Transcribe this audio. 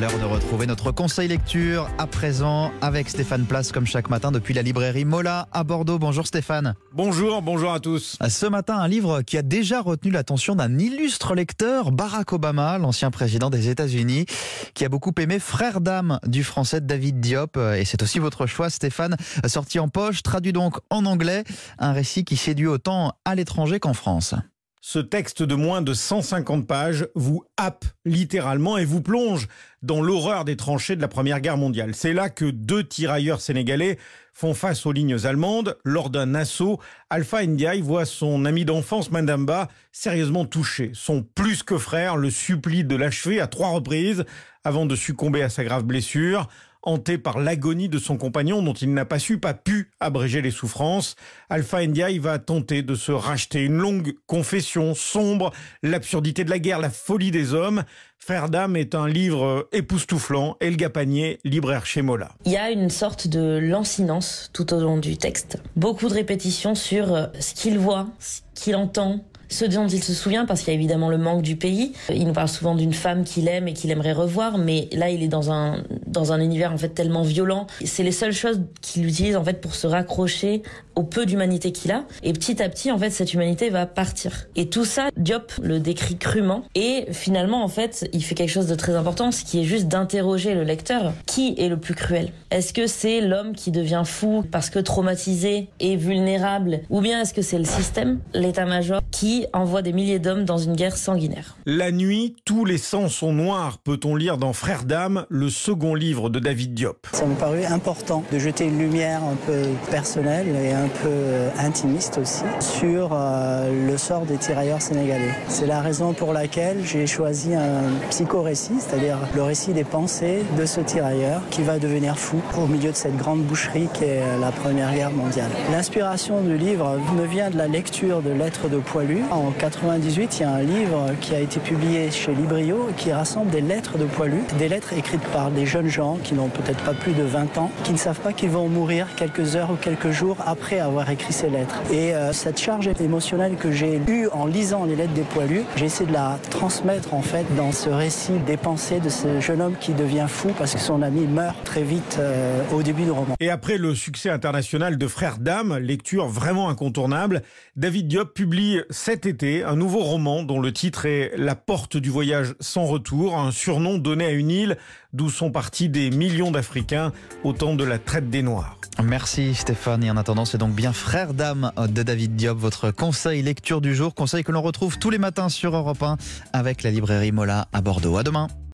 L'heure de retrouver notre conseil lecture à présent avec Stéphane Place comme chaque matin depuis la librairie Mola à Bordeaux. Bonjour Stéphane. Bonjour, bonjour à tous. Ce matin, un livre qui a déjà retenu l'attention d'un illustre lecteur, Barack Obama, l'ancien président des États-Unis, qui a beaucoup aimé Frère d'âme du français David Diop. Et c'est aussi votre choix Stéphane, sorti en poche, traduit donc en anglais, un récit qui séduit autant à l'étranger qu'en France. Ce texte de moins de 150 pages vous happe littéralement et vous plonge dans l'horreur des tranchées de la Première Guerre mondiale. C'est là que deux tirailleurs sénégalais font face aux lignes allemandes. Lors d'un assaut, Alpha Ndiaye voit son ami d'enfance Mandamba sérieusement touché. Son plus que frère le supplie de l'achever à trois reprises avant de succomber à sa grave blessure hanté par l'agonie de son compagnon dont il n'a pas su, pas pu abréger les souffrances. Alpha Ndiaye va tenter de se racheter une longue confession sombre, l'absurdité de la guerre, la folie des hommes. Frère d'âme est un livre époustouflant. Elga Panier, libraire chez Mola. Il y a une sorte de lancinance tout au long du texte. Beaucoup de répétitions sur euh, ce qu'il voit, ce qu'il entend, ce dont il se souvient, parce qu'il y a évidemment le manque du pays. Il nous parle souvent d'une femme qu'il aime et qu'il aimerait revoir, mais là, il est dans un, dans un univers en fait tellement violent. C'est les seules choses qu'il utilise en fait pour se raccrocher au peu d'humanité qu'il a. Et petit à petit, en fait, cette humanité va partir. Et tout ça, Diop le décrit crûment. Et finalement, en fait, il fait quelque chose de très important, ce qui est juste d'interroger le lecteur. Qui est le plus cruel? Est-ce que c'est l'homme qui devient fou parce que traumatisé et vulnérable Ou bien est-ce que c'est le système, l'état-major, qui envoie des milliers d'hommes dans une guerre sanguinaire? La nuit, tous les sangs sont noirs, peut-on lire dans Frères d'âme, le second livre de David Diop. Ça me parut important de jeter une lumière un peu personnelle et un peu intimiste aussi sur euh, le sort des tirailleurs sénégalais. C'est la raison pour laquelle j'ai choisi un psychorécit, c'est-à-dire le récit des pensées de ce tirailleur qui va devenir fou au milieu de cette grande boucherie qu'est la Première Guerre mondiale. L'inspiration du livre me vient de la lecture de Lettres de Poilu en 98, il y a un livre qui a été publié chez Librio qui rassemble des lettres de poilus, des lettres écrites par des jeunes gens qui n'ont peut-être pas plus de 20 ans, qui ne savent pas qu'ils vont mourir quelques heures ou quelques jours après avoir écrit ces lettres. Et euh, cette charge émotionnelle que j'ai eue en lisant les lettres des poilus, j'ai essayé de la transmettre en fait dans ce récit des pensées de ce jeune homme qui devient fou parce que son ami meurt très vite euh, au début du roman. Et après le succès international de Frères d'âme, lecture vraiment incontournable, David Diop publie cette été un nouveau roman dont le titre est La porte du voyage sans retour, un surnom donné à une île d'où sont partis des millions d'Africains au temps de la traite des Noirs. Merci Stéphane. Et en attendant, c'est donc bien Frère d'âme de David Diop, votre conseil lecture du jour, conseil que l'on retrouve tous les matins sur Europe 1 avec la librairie Mola à Bordeaux. À demain.